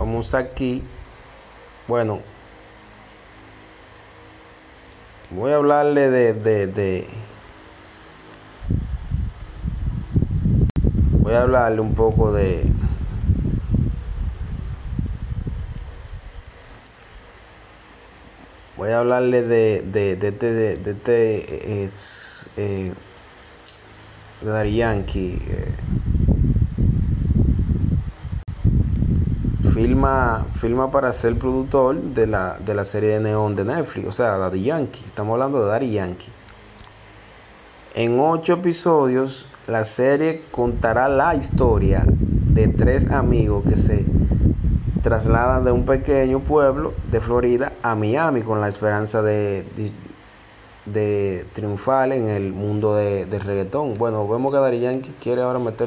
Estamos aquí. Bueno, voy a hablarle de, de, de- voy a hablarle un poco de voy a hablarle de de de este de, de este es eh, de Yankee eh, filma para ser productor de la de la serie de Neon de Netflix o sea Daddy Yankee estamos hablando de Daddy Yankee en ocho episodios, la serie contará la historia de tres amigos que se trasladan de un pequeño pueblo de Florida a Miami con la esperanza de, de, de triunfar en el mundo de, del reggaetón. Bueno, vemos que Daddy Yankee quiere ahora meter